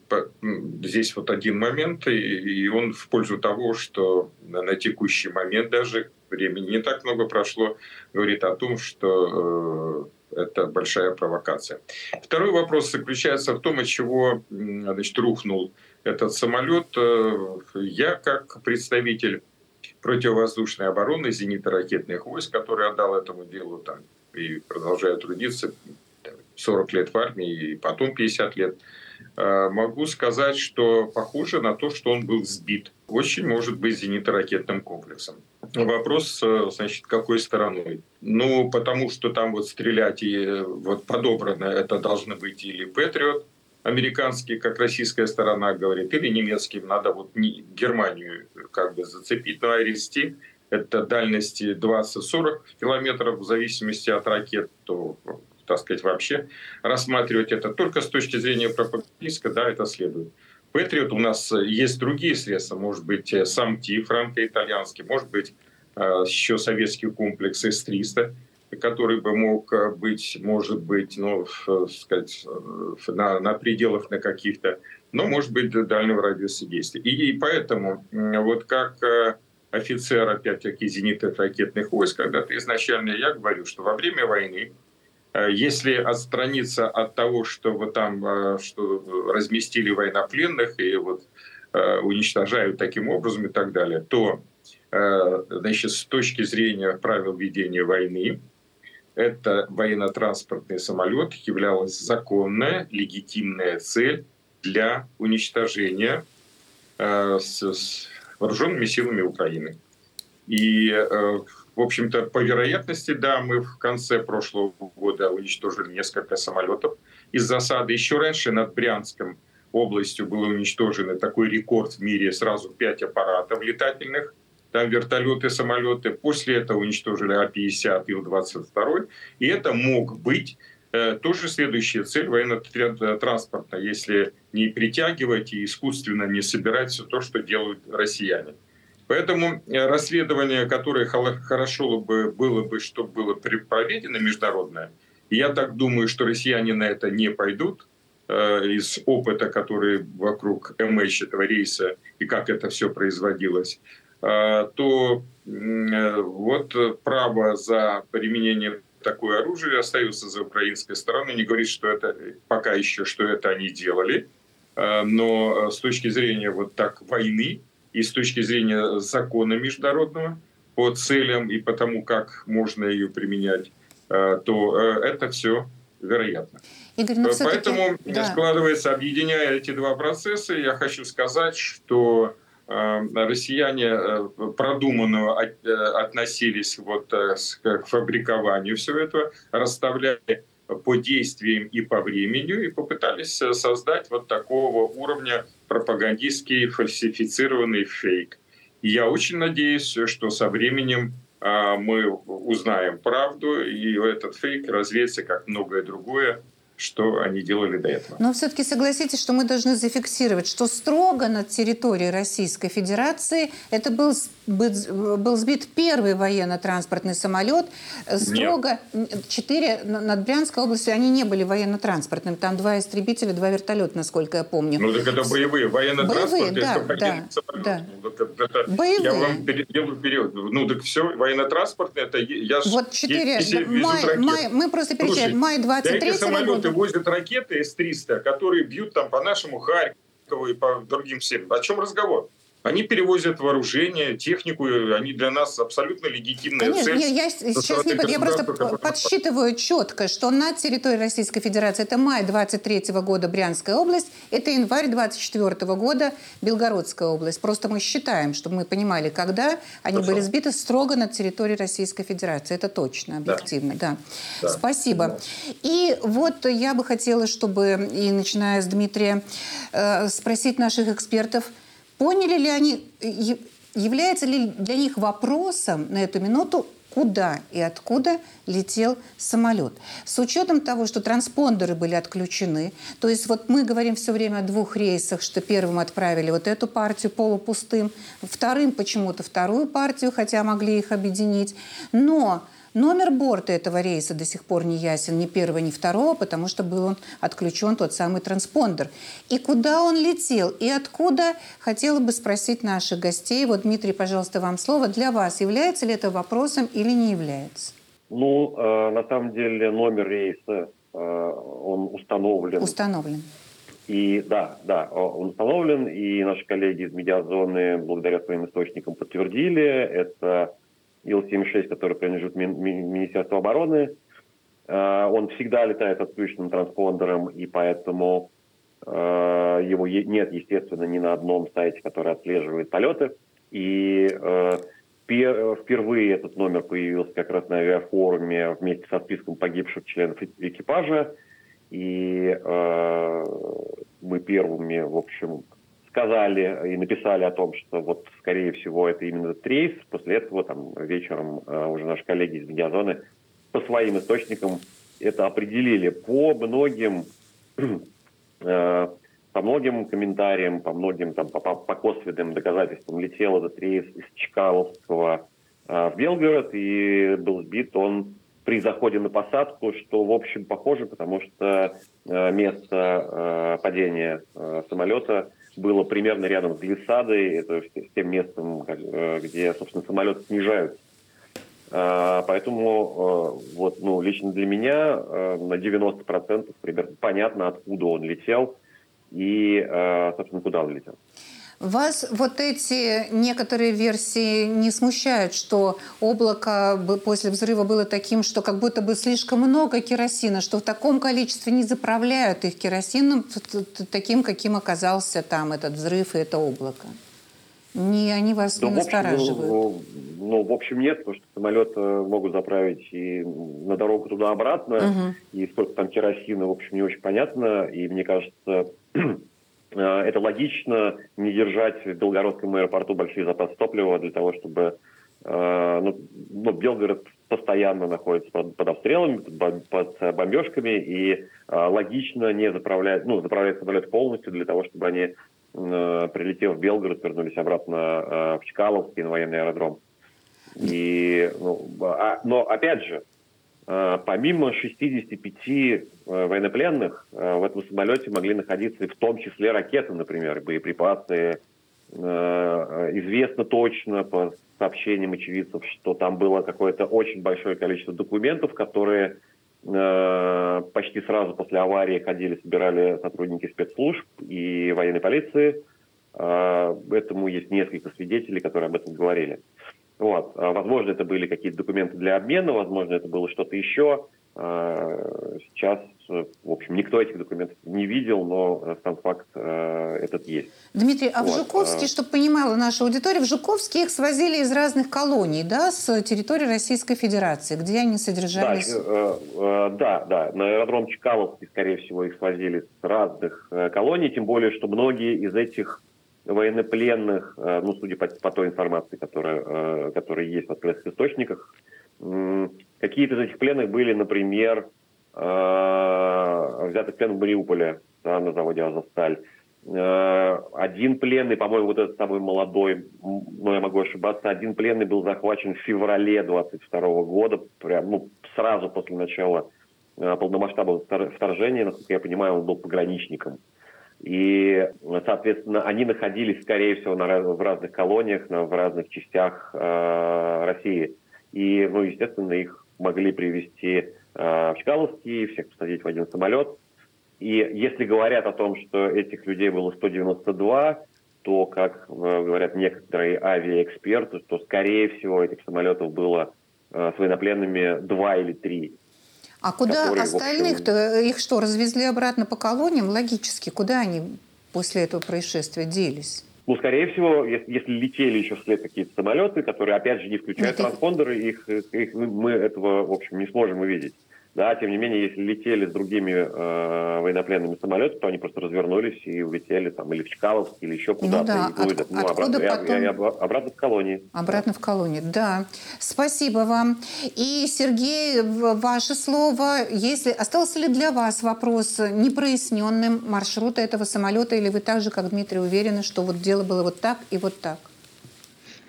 здесь вот один момент, и он в пользу того, что на текущий момент даже времени не так много прошло, говорит о том, что это большая провокация. Второй вопрос заключается в том, от чего значит, рухнул этот самолет. Э, я, как представитель противовоздушной обороны зенитно-ракетных войск, который отдал этому делу там, и продолжаю трудиться 40 лет в армии и потом 50 лет, могу сказать, что похоже на то, что он был сбит. Очень может быть зенитно-ракетным комплексом. Вопрос, э, значит, какой стороной? Ну, потому что там вот стрелять и э, вот подобрано это должны быть или Патриот, американский, как российская сторона говорит, или немецкий, надо вот не, Германию как бы зацепить, но Айристи это дальности 20-40 километров в зависимости от ракет, то так сказать, вообще рассматривать это только с точки зрения пропагандистской, да, это следует. Патриот у нас есть другие средства, может быть, э, САМТИ франко-итальянский, может быть, э, еще советский комплекс С-300, который бы мог э, быть, может быть, ну, сказать, на, на пределах на каких-то, но, может быть, дальнего радиуса действия. И, и поэтому вот как офицер, опять-таки, зенитных ракетных войск, когда-то изначально я говорю, что во время войны Э, если отстраниться от того, что вот там э, что разместили военнопленных и вот э, уничтожают таким образом и так далее, то значит, с точки зрения правил ведения войны, это военно-транспортный самолет являлась законная, легитимная цель для уничтожения с, с вооруженными силами Украины. И в общем-то, по вероятности, да, мы в конце прошлого года уничтожили несколько самолетов из засады. Еще раньше над Брянском областью был уничтожен такой рекорд в мире, сразу пять аппаратов летательных, там вертолеты, самолеты. После этого уничтожили А-50, Ил-22. И это мог быть э, тоже следующая цель военно-транспортная, если не притягивать и искусственно не собирать все то, что делают россияне. Поэтому э, расследование, которое хорошо бы было бы, чтобы было проведено международное, я так думаю, что россияне на это не пойдут э, из опыта, который вокруг MH этого рейса и как это все производилось, э, то вот право за применение такое оружие остается за украинской стороной. Не говорит, что это пока еще, что это они делали, но с точки зрения вот так войны, и с точки зрения закона международного по целям и по тому, как можно ее применять, э, то э, это все вероятно. Игорь, но Поэтому да. складывается, объединяя эти два процесса, я хочу сказать, что э, россияне продуманно относились вот к фабрикованию всего этого, расставляли по действиям и по времени, и попытались создать вот такого уровня пропагандистский фальсифицированный фейк. Я очень надеюсь, что со временем а, мы узнаем правду, и этот фейк развеется, как многое другое, что они делали до этого. Но все-таки согласитесь, что мы должны зафиксировать, что строго над территорией Российской Федерации это был, был сбит первый военно-транспортный самолет. Строго Нет. четыре над Брянской областью, они не были военно-транспортными. Там два истребителя, два вертолета, насколько я помню. Ну так это боевые. Военно-транспортные да, да, да. Ну, это, боевые. Я вам делаю период. Ну так все, военно-транспортные, это я Вот четыре, май, май, мы просто перечисляем, май 23 года возят ракеты С-300, которые бьют там по нашему Харькову и по другим всем. О чем разговор? Они перевозят вооружение, технику, они для нас абсолютно легитимная Конечно, цель. Я, я сейчас не, я просто подсчитываю четко, что на территории Российской Федерации это май 23 года Брянская область, это январь 24 года Белгородская область. Просто мы считаем, чтобы мы понимали, когда они Хорошо. были сбиты строго на территории Российской Федерации. Это точно, объективно, да. да. да. Спасибо. Да. И вот я бы хотела, чтобы, и начиная с Дмитрия, э, спросить наших экспертов, Поняли ли они, является ли для них вопросом на эту минуту куда и откуда летел самолет. С учетом того, что транспондеры были отключены, то есть вот мы говорим все время о двух рейсах, что первым отправили вот эту партию полупустым, вторым почему-то вторую партию, хотя могли их объединить, но Номер борта этого рейса до сих пор не ясен, ни первого, ни второго, потому что был отключен тот самый транспондер. И куда он летел, и откуда, хотела бы спросить наших гостей. Вот, Дмитрий, пожалуйста, вам слово. Для вас является ли это вопросом или не является? Ну, э, на самом деле номер рейса, э, он установлен. Установлен. И да, да, он установлен, и наши коллеги из медиазоны благодаря своим источникам подтвердили. Это Ил-76, который принадлежит ми- ми- Министерству обороны. Э, он всегда летает отключенным транспондером, и поэтому э, его нет, естественно, ни на одном сайте, который отслеживает полеты. И э, пер- впервые этот номер появился как раз на авиафоруме вместе со списком погибших членов экипажа. И мы первыми, в общем, сказали и написали о том, что вот, скорее всего, это именно этот рейс. После этого там вечером э, уже наши коллеги из медиазоны по своим источникам это определили. По многим э, по многим комментариям, по многим там, по, по косвенным доказательствам летел этот рейс из Чкаловского э, в Белгород и был сбит он при заходе на посадку, что, в общем, похоже, потому что э, место э, падения э, самолета было примерно рядом с глиссадой, то есть с тем местом, э, где, собственно, самолеты снижаются. А, поэтому э, вот, ну, лично для меня э, на 90% примерно понятно, откуда он летел и, собственно, куда он летел. Вас вот эти некоторые версии не смущают, что облако после взрыва было таким, что как будто бы слишком много керосина, что в таком количестве не заправляют их керосином таким, каким оказался там этот взрыв и это облако? Не, они вас да, не настораживают? Ну, ну, в общем, нет, потому что самолет могут заправить и на дорогу туда-обратно, угу. и сколько там керосина, в общем, не очень понятно. И мне кажется, Э, это логично не держать в Белгородском аэропорту большие запасы топлива для того, чтобы э, ну, ну, Белгород постоянно находится под, под обстрелами, под, под бомбежками, и э, логично не заправлять, ну, заправлять самолет полностью для того, чтобы они, прилетев в Белгород, вернулись обратно в Чкаловский на военный аэродром. И, ну, а, но опять же, Э, помимо 65 э, военнопленных, э, в этом самолете могли находиться в том числе ракеты, например, боеприпасы. Известно точно по сообщениям очевидцев, что там было какое-то очень большое количество документов, которые почти сразу после аварии ходили, собирали сотрудники спецслужб и военной полиции. Этому есть несколько свидетелей, которые об этом говорили. Вот. А, возможно, это были какие-то документы для обмена, возможно, это было что-то еще. А, сейчас, в общем, никто этих документов не видел, но э, сам факт э, этот есть. Дмитрий, а вот. в Жуковске, чтобы понимала наша аудитория, в Жуковске их свозили из разных колоний, да, с территории Российской Федерации, где они содержались? Да, э, да, да. На аэродром Чкаловский, скорее всего, их свозили с разных колоний, тем более, что многие из этих военнопленных, э, ну, судя по, по той информации, которая, э, которая есть в открытых источниках, какие-то из этих пленных были, например, э, взяты в плен в Мариуполе, да, на заводе «Азовсталь». Один пленный, по-моему, вот этот самый молодой, но я могу ошибаться, один пленный был захвачен в феврале 22 года, прям, ну, сразу после начала полномасштабного вторжения, насколько я понимаю, он был пограничником. И, соответственно, они находились, скорее всего, на, в разных колониях, на, в разных частях э, России. И, ну, естественно, их могли привести э, в Чкаловский, всех посадить в один самолет. И если говорят о том, что этих людей было 192, то, как э, говорят некоторые авиаэксперты, то, скорее всего, этих самолетов было э, с военнопленными два или три. А куда остальных-то? Их что, развезли обратно по колониям? Логически. Куда они после этого происшествия делись? Ну, скорее всего, если, если летели еще вслед какие-то самолеты, которые, опять же, не включают транспондеры, их, их мы этого, в общем, не сможем увидеть. Да, тем не менее, если летели с другими э, военнопленными самолетами, то они просто развернулись и улетели там или в Чкаловск, или еще куда-то. Ну да, и от, ну, откуда обратно, потом... и, и, обратно в колонии. Обратно в колонии, да. Спасибо вам. И, Сергей, ваше слово. Если Остался ли для вас вопрос непроясненным маршрута этого самолета, или вы так же, как Дмитрий, уверены, что вот дело было вот так и вот так?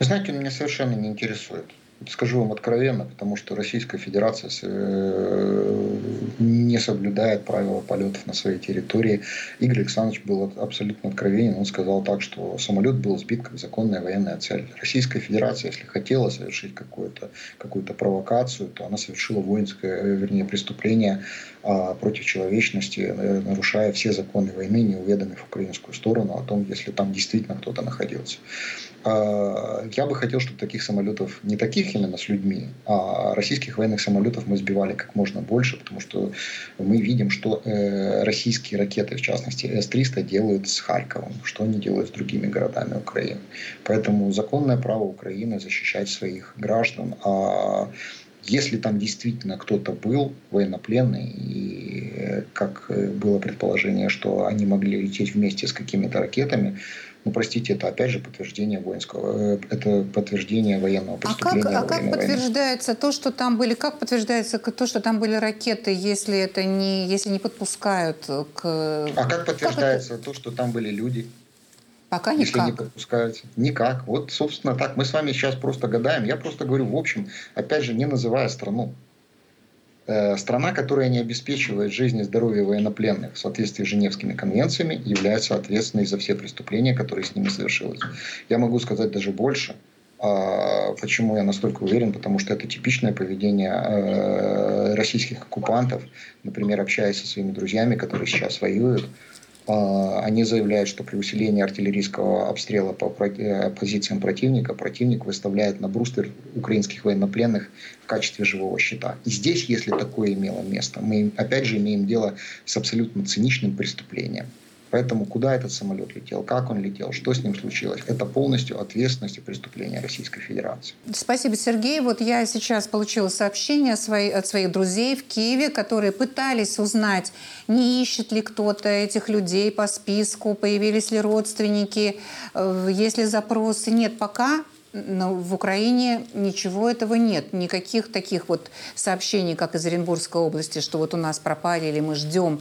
Вы знаете, он меня совершенно не интересует. Скажу вам откровенно, потому что Российская Федерация э, не соблюдает правила полетов на своей территории. Игорь Александрович был абсолютно откровенен. Он сказал так, что самолет был сбит как законная военная цель. Российская Федерация, если хотела совершить какую-то какую провокацию, то она совершила воинское, э, вернее, преступление а, против человечности, э, нарушая все законы войны, не уведомив украинскую сторону о том, если там действительно кто-то находился. А, я бы хотел, чтобы таких самолетов, не таких именно с людьми, а российских военных самолетов мы сбивали как можно больше, потому что мы видим, что э, российские ракеты, в частности С-300, делают с Харьковом, что они делают с другими городами Украины. Поэтому законное право Украины защищать своих граждан, а если там действительно кто-то был военнопленный, и э, как э, было предположение, что они могли лететь вместе с какими-то ракетами, ну, простите, это опять же подтверждение воинского, э, это подтверждение военного преступления. А как, а как подтверждается войны. то, что там были, как подтверждается то, что там были ракеты, если это не, если не подпускают к... А как подтверждается как это... то, что там были люди? Пока никак. Если не подпускаются. Никак. Вот, собственно, так. Мы с вами сейчас просто гадаем. Я просто говорю, в общем, опять же, не называя страну. Э, страна, которая не обеспечивает жизнь и здоровье военнопленных в соответствии с Женевскими конвенциями, является ответственной за все преступления, которые с ними совершились. Я могу сказать даже больше. А, почему я настолько уверен? Потому что это типичное поведение э, российских оккупантов. Например, общаясь со своими друзьями, которые сейчас воюют, они заявляют, что при усилении артиллерийского обстрела по э, позициям противника противник выставляет на брустер украинских военнопленных в качестве живого щита. И здесь, если такое имело место, мы опять же имеем дело с абсолютно циничным преступлением. Поэтому куда этот самолет летел, как он летел, что с ним случилось, это полностью ответственность и преступление Российской Федерации. Спасибо, Сергей. Вот я сейчас получила сообщение от своих друзей в Киеве, которые пытались узнать, не ищет ли кто-то этих людей по списку, появились ли родственники, э, есть ли запросы. Нет, пока но в Украине ничего этого нет. Никаких таких вот сообщений, как из Оренбургской области, что вот у нас пропали или мы ждем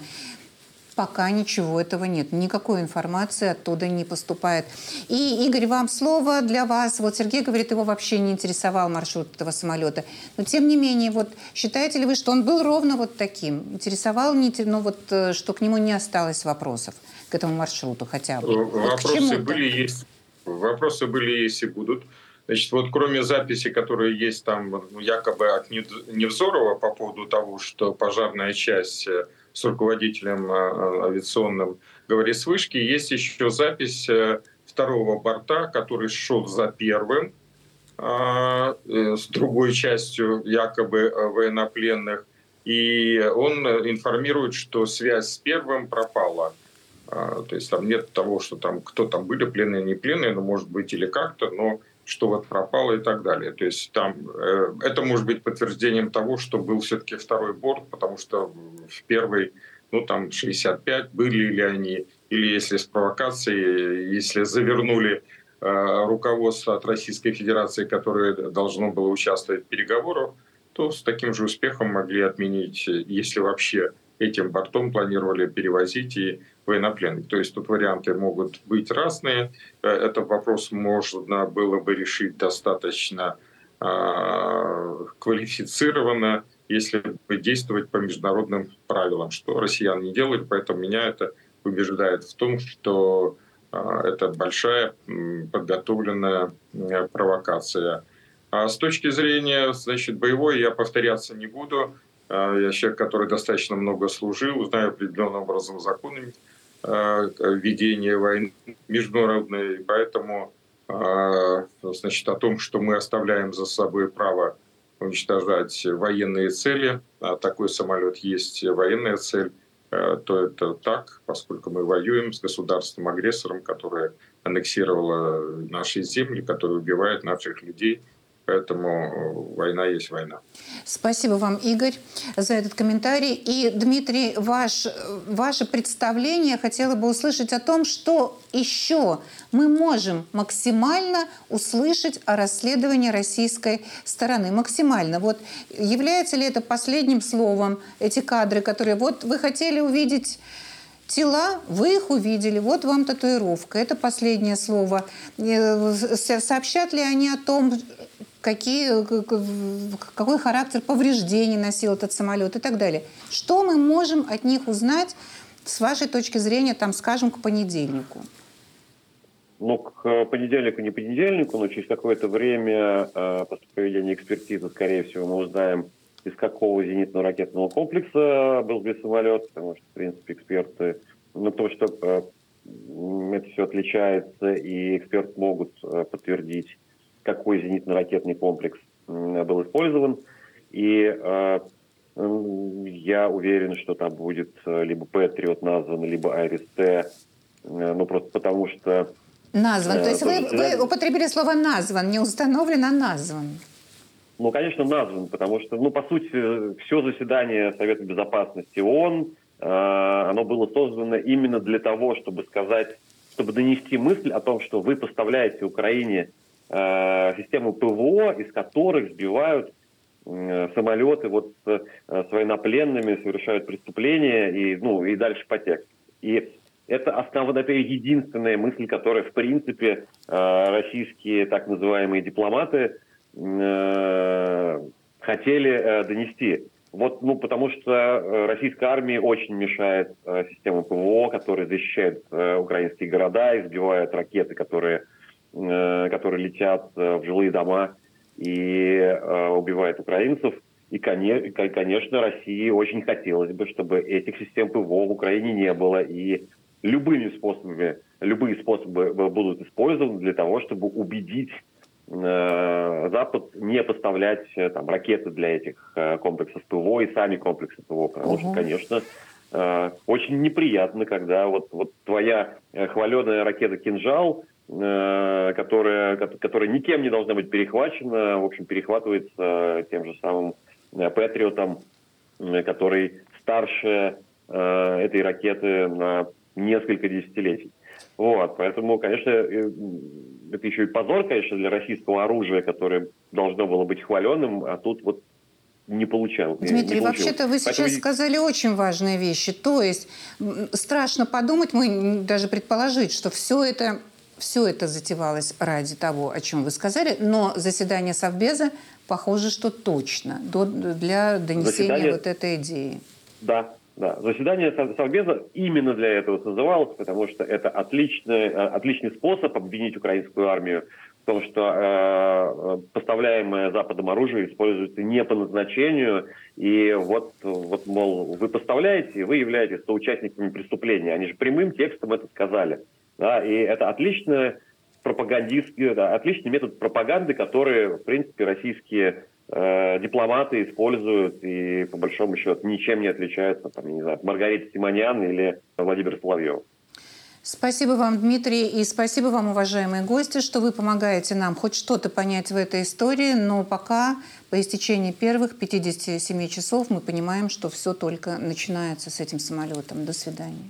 Пока ничего этого нет. Никакой информации оттуда не поступает. И, Игорь, вам слово для вас. Вот Сергей говорит, его вообще не интересовал маршрут этого самолета. Но, тем не менее, вот считаете ли вы, что он был ровно вот таким? Интересовал, не, ну вот, э, что к нему не осталось вопросов, к этому маршруту хотя бы? Вопросы вот были, есть. Вопросы были, есть и будут. Значит, вот кроме записи, которые есть там ну, якобы от Невзорова по поводу того, что пожарная часть э, с руководителем э, авиационным говорит с вышки. Есть еще запись э, второго борта, который шел за первым, э, с другой частью якобы военнопленных. И он информирует, что связь с первым пропала. То есть там нет того, что там кто там были, пленные, не пленные, но может быть или как-то, но что вот пропало и так далее. То есть там э, это может быть подтверждением того, что был все-таки второй борт, потому что в первый, ну там 65 были ли они, или если с провокацией, если завернули э, руководство от Российской Федерации, которое должно было участвовать в переговорах, то с таким же успехом могли отменить, если вообще этим бортом планировали перевозить и военнопленных. То есть тут варианты могут быть разные. Э, этот вопрос можно было бы решить достаточно э, квалифицированно, если бы действовать по международным правилам, что россиян не делают, поэтому меня это убеждает в том, что э, это большая подготовленная провокация. А с точки зрения значит, боевой я повторяться не буду. Я человек, который достаточно много служил, знаю определенным образом законы Э, ведения войны международной, поэтому э, значит, о том, что мы оставляем за собой право уничтожать военные цели, а такой самолет есть военная цель, э, то это так, поскольку мы воюем с государством-агрессором, которое аннексировало наши земли, которое убивает наших людей Поэтому э, война есть война. Спасибо вам, Игорь, за этот комментарий. И, Дмитрий, ваш, ваше представление хотела бы услышать о том, что еще мы можем максимально услышать о расследовании российской стороны. Максимально. Вот является ли это последним словом, эти кадры, которые вот вы хотели увидеть тела, вы их увидели, вот вам татуировка, это последнее слово. Э, сообщат ли они о том, какие, какой характер повреждений носил этот самолет и так далее. Что мы можем от них узнать с вашей точки зрения, там, скажем, к понедельнику? Ну, к понедельнику, не понедельнику, но через какое-то время э, после проведения экспертизы, скорее всего, мы узнаем, из какого зенитного ракетного комплекса был сбит самолет, потому что, в принципе, эксперты, ну, то, что э, это все отличается, и эксперты могут э, подтвердить какой зенитно-ракетный комплекс был использован. И э, я уверен, что там будет э, либо Патриот назван, либо Айрис-Т, э, ну просто потому что... Назван. То есть вы, вы употребили слово «назван», не установлен, а назван. Ну, конечно, назван, потому что, ну, по сути, все заседание Совета Безопасности ООН, оно было создано именно для того, чтобы сказать, чтобы донести мысль о том, что вы поставляете Украине э, систему ПВО, из которых сбивают самолеты вот с, э, с военнопленными, совершают преступления и, ну, и дальше по тексту. И это основа, это единственная мысль, которая, в принципе, э, российские так называемые дипломаты хотели донести. Вот, ну, потому что российской армии очень мешает э, система ПВО, которая защищает украинские города, избивает ракеты, которые которые летят э, в жилые дома и э, убивают украинцев. И, конечно, России очень хотелось бы, чтобы этих систем ПВО в Украине не было. И любыми способами, любые способы будут использованы для того, чтобы убедить Запад не поставлять там, ракеты для этих комплексов ПВО и сами комплексы ПВО. Потому угу. что, конечно, очень неприятно, когда вот, вот твоя хваленая ракета «Кинжал» Э, которая, которая никем не должна быть перехвачена, в общем, перехватывается тем же самым э, Патриотом, который старше э, этой ракеты на несколько десятилетий. Вот, поэтому, конечно, это еще и позор, конечно, для российского оружия, которое должно было быть хваленным, а тут вот не получал. Дмитрий, вообще-то вы сейчас Поэтому... сказали очень важные вещи. То есть страшно подумать, мы даже предположить, что все это все это затевалось ради того, о чем вы сказали, но заседание Совбеза, похоже, что точно для донесения заседание... вот этой идеи. Да, да. Заседание Совбеза именно для этого созывалось, потому что это отличный, э, отличный способ обвинить украинскую армию в том, что э, поставляемое Западом оружие используется не по назначению, и вот, вот, мол, вы поставляете, вы являетесь соучастниками преступления. Они же прямым текстом это сказали. Да, и это отличный пропагандистский, да, отличный метод пропаганды, который, в принципе, российские э, дипломаты используют и, по большому счету, ничем не отличаются там, не знаю, от Маргариты Симоньян или Владимира Соловьева. Спасибо вам, Дмитрий, и спасибо вам, уважаемые гости, что вы помогаете нам хоть что-то понять в этой истории, но пока по истечении первых 57 часов мы понимаем, что все только начинается с этим самолетом. До свидания.